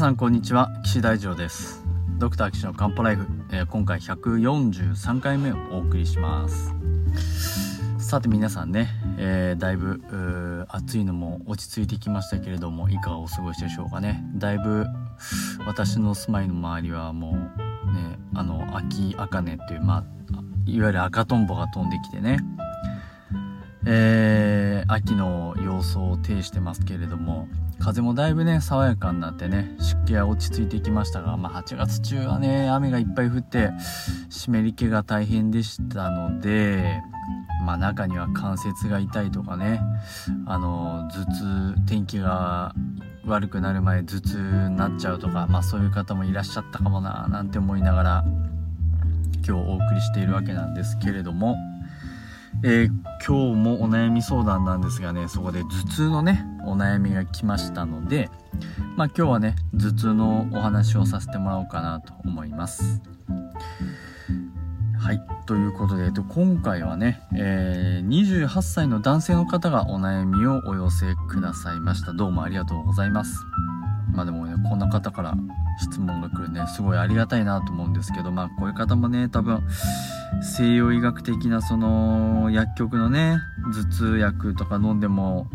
さんこんにちは。岸大二郎です。ドクター岸の漢方ライフ、えー、今回143回目をお送りします。さて皆さんね、えー、だいぶ暑いのも落ち着いてきましたけれどもいかがお過ごしでしょうかね。だいぶ私の住まいの周りはもうねあの秋茜っていうまあいわゆる赤とんぼが飛んできてね。えー、秋の様相を呈してますけれども風もだいぶね爽やかになってね湿気は落ち着いてきましたが、まあ、8月中はね雨がいっぱい降って湿り気が大変でしたのでまあ中には関節が痛いとかねあの頭痛天気が悪くなる前頭痛になっちゃうとかまあそういう方もいらっしゃったかもななんて思いながら今日お送りしているわけなんですけれどもえー、今日もお悩み相談なんですがねそこで頭痛のねお悩みが来ましたのでまあ今日はね頭痛のお話をさせてもらおうかなと思います。はいということで、えっと、今回はね、えー、28歳の男性の方がお悩みをお寄せくださいました。どうもありがとうございます。まあでもねこんな方から質問が来るね。すごいありがたいなと思うんですけど。まあこういう方もね多分西洋医学的なその薬局のね頭痛薬とか飲んでも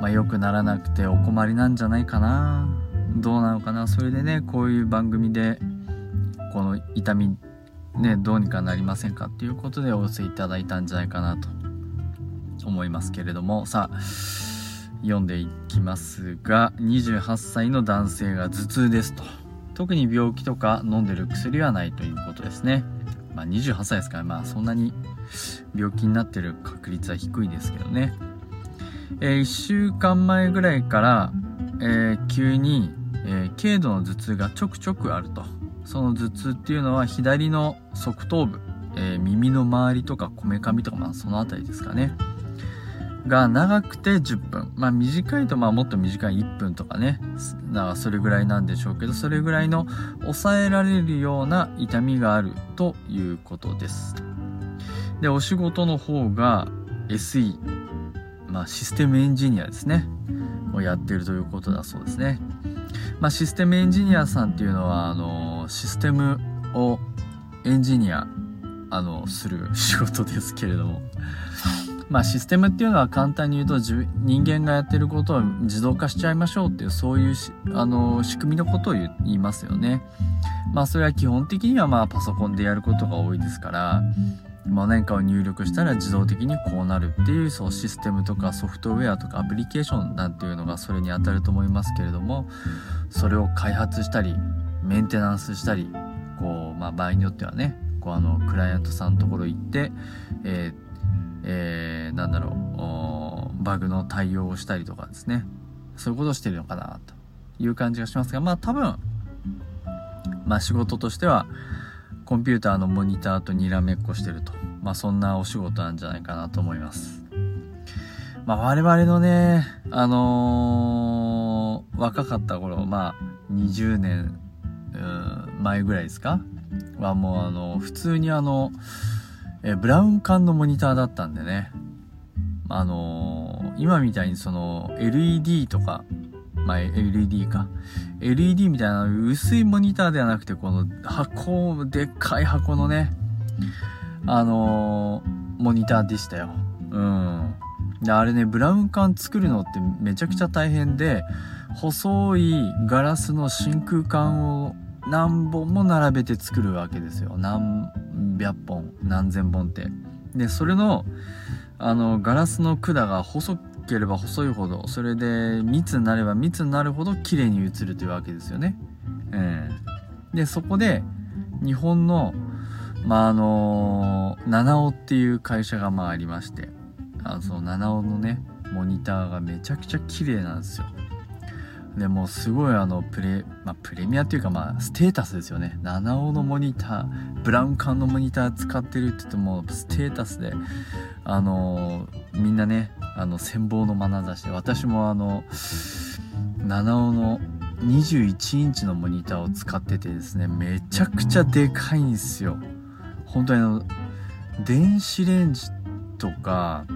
まあ良くならなくてお困りなんじゃないかな。どうなのかな。それでねこういう番組でこの痛みねどうにかなりませんかっていうことでお寄せいただいたんじゃないかなと思いますけれども。さあ読んでいきますが28歳の男性が頭痛ですと。特に病気とか飲んでる薬はないということですね。まあ28歳ですからまあそんなに病気になってる確率は低いですけどね、えー、1週間前ぐらいから、えー、急に、えー、軽度の頭痛がちょくちょくあると。その頭痛っていうのは左の側頭部、え耳の周りとかこめかみとかまあその辺りですかね。が長くて10分。まあ短いとまあもっと短い1分とかね。だからそれぐらいなんでしょうけど、それぐらいの抑えられるような痛みがあるということです。で、お仕事の方が SE、まあシステムエンジニアですね。をやってるということだそうですね。まあシステムエンジニアさんっていうのは、あの、システムをエンジニア、あの、する仕事ですけれども。まあシステムっていうのは簡単に言うと人間がやってることを自動化しちゃいましょうっていうそういうあの仕組みのことを言いますよね。まあそれは基本的にはまあパソコンでやることが多いですから、まあ、何かを入力したら自動的にこうなるっていうそうシステムとかソフトウェアとかアプリケーションなんていうのがそれに当たると思いますけれどもそれを開発したりメンテナンスしたりこう、まあ、場合によってはねこうあのクライアントさんのところ行って、えーえー、なんだろう、バグの対応をしたりとかですね。そういうことをしてるのかな、という感じがしますが、まあ多分、まあ仕事としては、コンピューターのモニターとにらめっこしてると。まあそんなお仕事なんじゃないかなと思います。まあ我々のね、あのー、若かった頃、まあ20年、前ぐらいですか？はもうあの、普通にあの、えブラウン管のモニターだったんでね、あのー、今みたいにその LED とか、まあ、LED か。LED みたいな薄いモニターではなくて、この箱、でっかい箱のね、あのー、モニターでしたよ。うん。で、あれね、ブラウン管作るのってめちゃくちゃ大変で、細いガラスの真空管を何本も並べて作るわけですよ。何百本何千本って。でそれのあのガラスの管が細ければ細いほどそれで密になれば密になるほど綺麗に映るというわけですよね、えー、でそこで日本のまああの七尾っていう会社がまあありまして。あのその七尾のねモニターがめちゃくちゃ綺麗なんですよ。でもすごいあのプレ,、まあ、プレミアっていうかまあステータスですよね。七尾のモニターブラウン管のモニター使ってるって言ってもステータスであのみんなねあの羨望の眼差しで私もあの七尾の21インチのモニターを使っててですねめちゃくちゃでかいんですよ。本当にあの電子レンジとか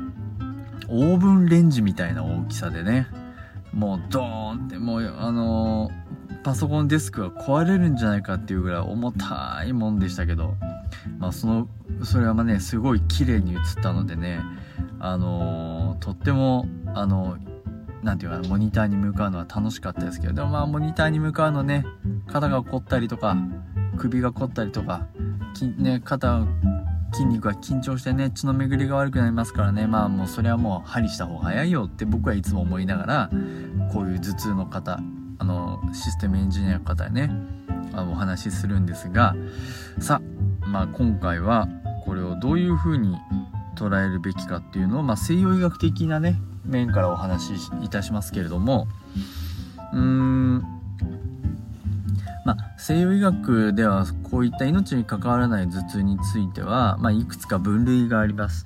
オーブンレンジみたいな大きさでねもうドーンってもうあのパソコンデスクが壊れるんじゃないかっていうぐらい重たいもんでしたけど、まあ、そのそれはまあねすごい綺麗に映ったのでねあのー、とってもあの何て言うかなモニターに向かうのは楽しかったですけどでもまあモニターに向かうのね肩が凝ったりとか首が凝ったりとかね肩筋肉が緊張してね血の巡りが悪くなりますからね。まあもうそれはもう針した方が早いよって僕はいつも思いながらこういう頭痛の方あのシステムエンジニアの方にねあお話しするんですがさあまあ今回はこれをどういうふうに捉えるべきかっていうのを、まあ、西洋医学的なね面からお話しいたしますけれどもうーんまあ、西洋医学ではこういった命に関わらない頭痛については、まあ、いくつか分類があります。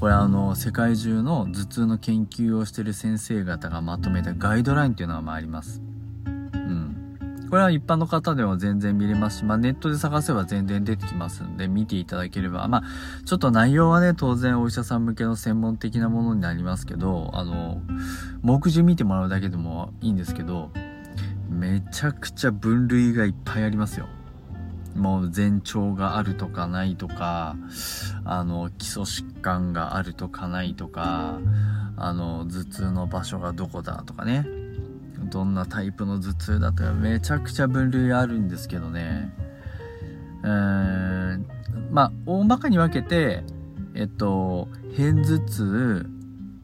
これはあの世界中の頭痛の研究をしている先生方がまとめたガイドラインというのがまあります。うん。これは一般の方でも全然見れますし、まあ、ネットで探せば全然出てきますんで見ていただければ、まあ、ちょっと内容はね、当然お医者さん向けの専門的なものになりますけど、あの、目次見てもらうだけでもいいんですけど、めちゃくちゃ分類がいっぱいありますよ。もう前兆があるとかないとか、あの、基礎疾患があるとかないとか、あの、頭痛の場所がどこだとかね。どんなタイプの頭痛だとか、めちゃくちゃ分類あるんですけどね。うーん、まあ、大まかに分けて、えっと、片頭痛、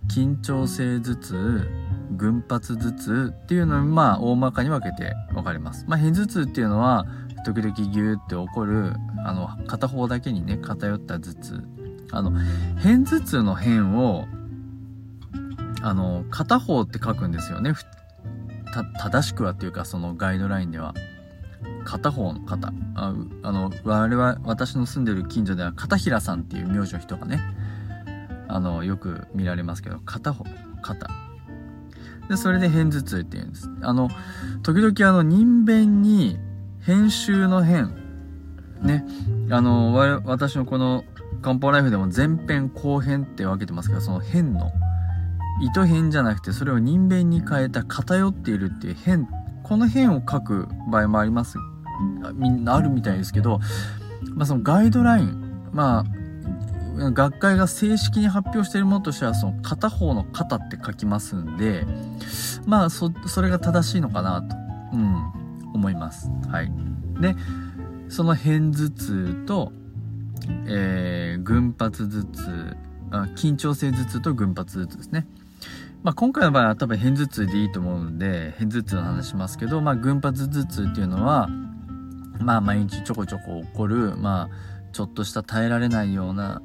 緊張性頭痛、群発頭痛っていうのにまあ大まかに分けて分かります。まあ片頭痛っていうのは時々ギューって起こるあの片方だけにね偏った頭痛。あの片頭痛の辺をあの片方って書くんですよね。正しくはっていうかそのガイドラインでは。片方の肩ああの我々私の住んでる近所では片平さんっていう名字の人がねあのよく見られますけど片方肩で、それで片頭痛って言うんです。あの、時々あの、人弁に編集の編、ね、あの、私のこの漢方ライフでも前編後編って分けてますけど、その編の、糸編じゃなくて、それを人弁に変えた偏っているっていう編、この編を書く場合もあります。みんなあるみたいですけど、まあそのガイドライン、まあ、学会が正式に発表しているものとしては、その片方の肩って書きますんで、まあ、そ、それが正しいのかなと、うん、思います。はい。で、その片頭痛と、えー、群発頭痛あ、緊張性頭痛と群発頭痛ですね。まあ、今回の場合は多分片頭痛でいいと思うんで、片頭痛の話しますけど、まあ、群発頭痛っていうのは、まあ、毎日ちょこちょこ起こる、まあ、ちょっとした耐えられないような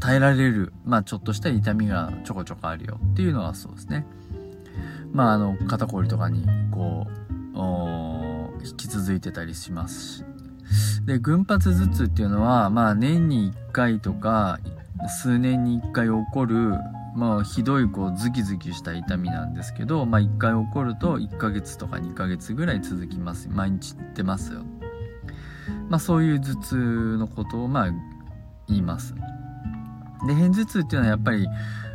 耐えられる、まあ、ちょっとした痛みがちょこちょこあるよっていうのはそうですね。まあ、あの、肩こりとかに、こう、引き続いてたりしますし。で、群発頭痛っていうのは、まあ、年に1回とか、数年に1回起こる、まあ、ひどい、こう、ズキズキした痛みなんですけど、まあ、1回起こると1ヶ月とか2ヶ月ぐらい続きます。毎日出ますよ。まあ、そういう頭痛のことを、まあ、言います。で、片頭痛っていうのはやっぱり、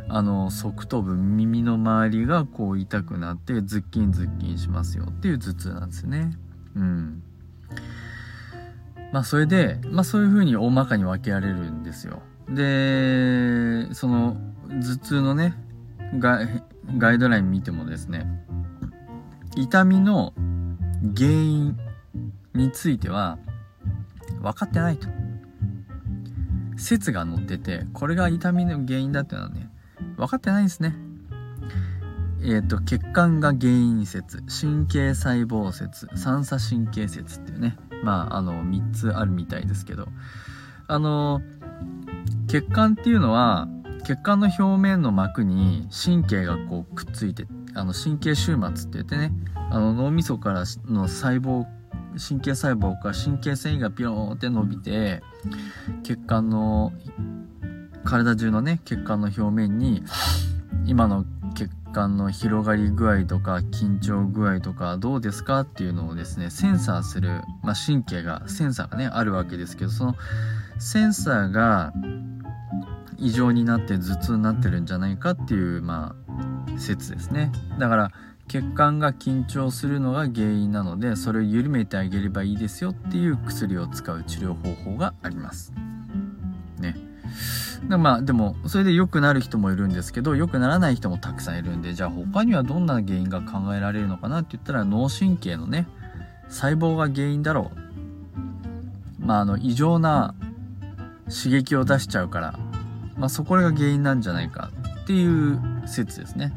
あの、側頭部、耳の周りがこう痛くなって、ズッキンズッキンしますよっていう頭痛なんですね。うん。まあ、それで、まあ、そういう風に大まかに分けられるんですよ。で、その、頭痛のね、ガイドライン見てもですね、痛みの原因については分かってないと。説が載ってて、これが痛みの原因だっていうのはね、分かってないんですね。えっ、ー、と、血管が原因説、神経細胞説、三叉神経説っていうね、まあ、あの、3つあるみたいですけど、あの、血管っていうのは、血管の表面の膜に神経がこうくっついて、あの神経終末って言ってね、あの脳みそからの細胞神経細胞から神経繊維がピローンって伸びて血管の体中のね血管の表面に今の血管の広がり具合とか緊張具合とかどうですかっていうのをですねセンサーする、まあ、神経がセンサーがねあるわけですけどそのセンサーが異常になって頭痛になってるんじゃないかっていうまあ説ですね。だから血管が緊張するのが原因なのでそれを緩めてあげればいいですよっていう薬を使う治療方法があります。ね。でまあでもそれで良くなる人もいるんですけど良くならない人もたくさんいるんでじゃあ他にはどんな原因が考えられるのかなって言ったら脳神経のね細胞が原因だろう。まああの異常な刺激を出しちゃうから、まあ、そこが原因なんじゃないかっていう説ですね。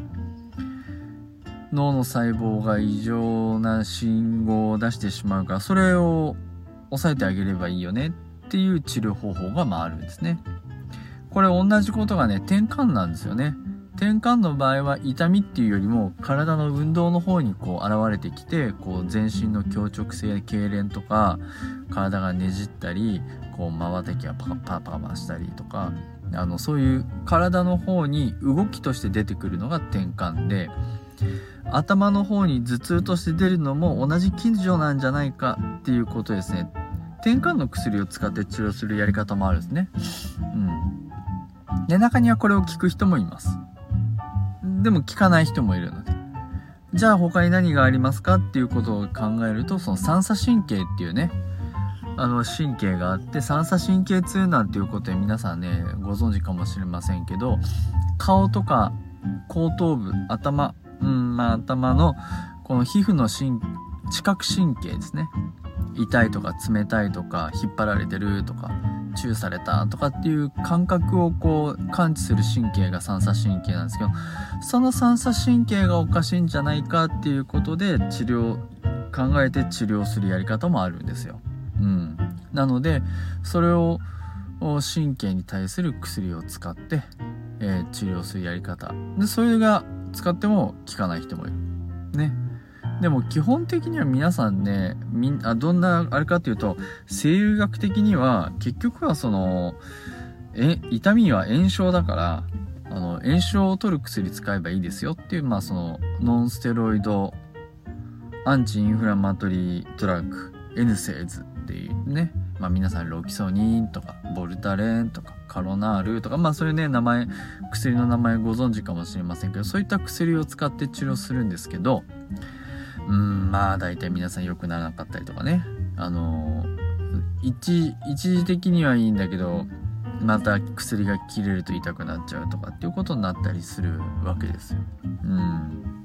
脳の細胞が異常な信号を出してしまうからそれを抑えてあげればいいよねっていう治療方法がまああるんですね。これ同じことがね転換なんですよね。転換の場合は痛みっていうよりも体の運動の方にこう現れてきてこう全身の強直性痙攣とか体がねじったりこう瞬きがパパパパしたりとかあのそういう体の方に動きとして出てくるのが転換で頭の方に頭痛として出るのも同じ近所なんじゃないかっていうことですね。転換の薬を使って治療するやり方もあるんですね。うん。で中にはこれを聞く人もいます。でも聞かない人もいるので。じゃあ他に何がありますかっていうことを考えるとその三叉神経っていうねあの神経があって三叉神経痛なんていうことで皆さんねご存知かもしれませんけど顔とか後頭部頭まあ頭のこの皮膚の神知覚神経ですね。痛いとか冷たいとか引っ張られてるとかチューされたとかっていう感覚をこう感知する神経が三叉神経なんですけどその三叉神経がおかしいんじゃないかっていうことで治療考えて治療するやり方もあるんですよ。うん、なのでそれを神経に対する薬を使って、えー、治療するやり方。でそれが使っても効かない人もいる。ね。でも基本的には皆さんねみんあどんなあれかっていうと声優学的には結局はそのえ痛みは炎症だからあの炎症を取る薬使えばいいですよっていうまあそのノンステロイドアンチインフラマトリードラッグエヌセーズっていうね、まあ、皆さんロキソニンとかボルタレンとかカロナールとかまあそういうね名前薬の名前ご存知かもしれませんけどそういった薬を使って治療するんですけどうんまあ大体皆さん良くならなかったりとかね。あの一一時的にはいいんだけどまた薬が切れると痛くなっちゃうとかっていうことになったりするわけですよ。うん。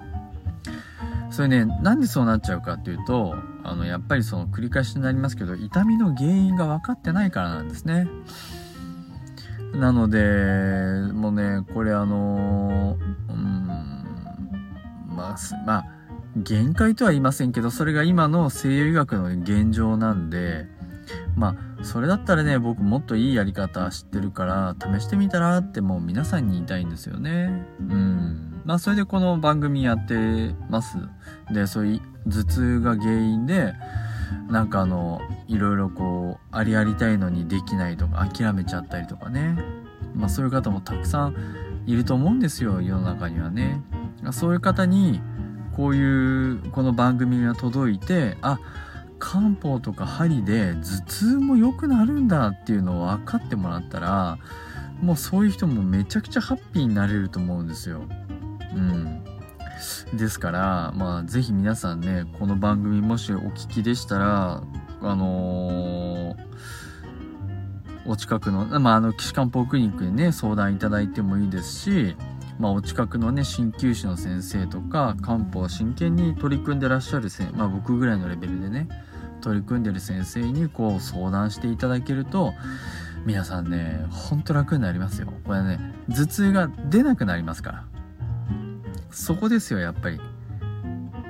それねなんでそうなっちゃうかっていうとあのやっぱりその繰り返しになりますけど痛みの原因が分かってないからなんですね。なのでもうねこれあのうんまあまあ限界とは言いませんけどそれが今の西洋医学の現状なんでまあそれだったらね僕もっといいやり方知ってるから試してみたらってもう皆さんに言いたいんですよね。うん。まあそれでこの番組やってます。でそういう頭痛が原因でなんかあのいろいろこうありありたいのにできないとか諦めちゃったりとかねまあそういう方もたくさんいると思うんですよ世の中にはねそういう方にこういうこの番組が届いてあ漢方とか針で頭痛も良くなるんだっていうのを分かってもらったらもうそういう人もめちゃくちゃハッピーになれると思うんですよ。うん。ですから、まあ、ぜひ皆さんね、この番組もしお聞きでしたら、あのー、お近くの、まあ、あの、岸漢方クリニックにね、相談いただいてもいいですし、まあ、お近くのね、鍼灸師の先生とか、漢方真剣に取り組んでらっしゃる、まあ、僕ぐらいのレベルでね、取り組んでる先生にこう相談していただけると、皆さんね、ほんと楽になりますよ。これね、頭痛が出なくなりますから。そこですよ、やっぱり。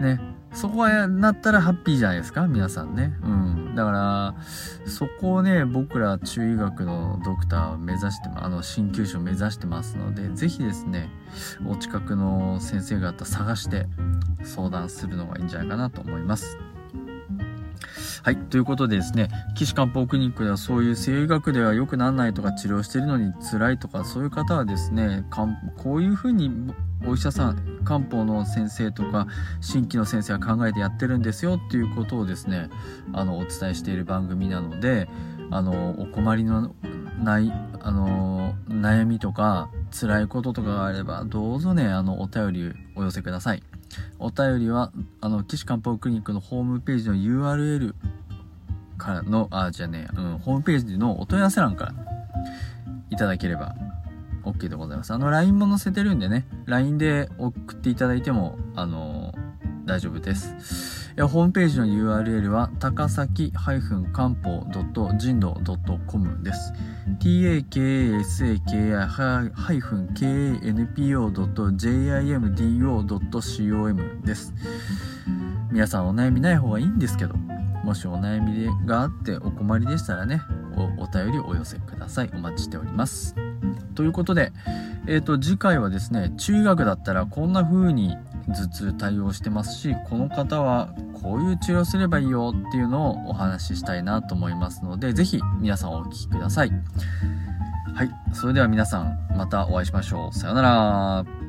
ね。そこはなったらハッピーじゃないですか皆さんね。うん。だから、そこをね、僕ら中医学のドクターを目指して、あの、鍼灸師を目指してますので、ぜひですね、お近くの先生方探して相談するのがいいんじゃないかなと思います。はい。ということでですね、岸漢方クリニックではそういう西医学では良くならないとか治療してるのに辛いとかそういう方はですね、こういうふうにお医者さん、漢方の先生とか新規の先生は考えてやってるんですよっていうことをですね、あの、お伝えしている番組なので、あの、お困りのない、あの、悩みとか辛いこととかがあれば、どうぞね、あの、お便りお寄せください。お便りは、あの、岸漢方クリニックのホームページの URL からの、あ、じゃね、うん、ホームページのお問い合わせ欄からいただければ OK でございます。あの、LINE も載せてるんでね、LINE で送っていただいても、あの大丈夫です。ホームページの URL は高崎漢方人道 .com です。takasaki-kanpo.jimdo.com です。皆さんお悩みない方がいいんですけど、もしお悩みがあってお困りでしたらね、おお便りお寄せください。お待ちしております。ということで、えっ、ー、と、次回はですね、中学だったらこんな風に頭痛対応してますしこの方はこういう治療すればいいよっていうのをお話ししたいなと思いますので是非皆さんお聴きください。はいそれでは皆さんまたお会いしましょう。さようなら。